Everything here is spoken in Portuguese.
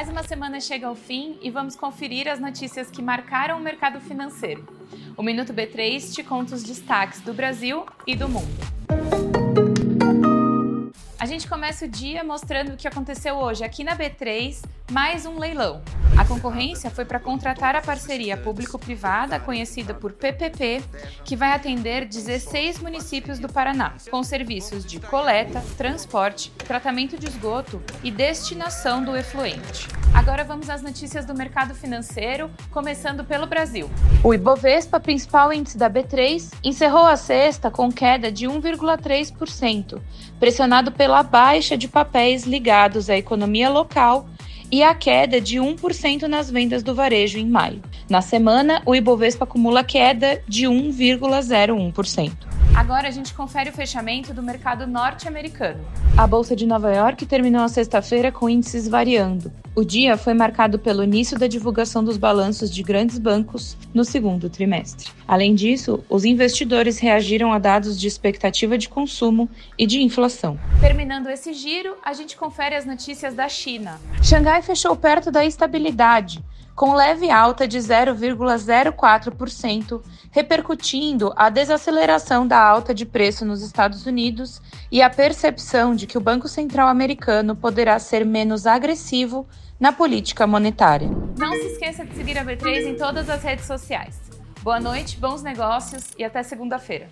Mais uma semana chega ao fim e vamos conferir as notícias que marcaram o mercado financeiro. O Minuto B3 te conta os destaques do Brasil e do mundo. Começa o dia mostrando o que aconteceu hoje aqui na B3, mais um leilão. A concorrência foi para contratar a parceria público-privada, conhecida por PPP, que vai atender 16 municípios do Paraná, com serviços de coleta, transporte, tratamento de esgoto e destinação do efluente. Agora vamos às notícias do mercado financeiro, começando pelo Brasil. O Ibovespa, principal índice da B3, encerrou a sexta com queda de 1,3%, pressionado pela baixa de papéis ligados à economia local e a queda de 1% nas vendas do varejo em maio. Na semana, o Ibovespa acumula queda de 1,01%. Agora a gente confere o fechamento do mercado norte-americano. A Bolsa de Nova York terminou a sexta-feira com índices variando. O dia foi marcado pelo início da divulgação dos balanços de grandes bancos no segundo trimestre. Além disso, os investidores reagiram a dados de expectativa de consumo e de inflação. Terminando esse giro, a gente confere as notícias da China. Xangai fechou perto da estabilidade com leve alta de 0,04%, repercutindo a desaceleração da alta de preço nos Estados Unidos e a percepção de que o Banco Central americano poderá ser menos agressivo na política monetária. Não se esqueça de seguir a B3 em todas as redes sociais. Boa noite, bons negócios e até segunda-feira.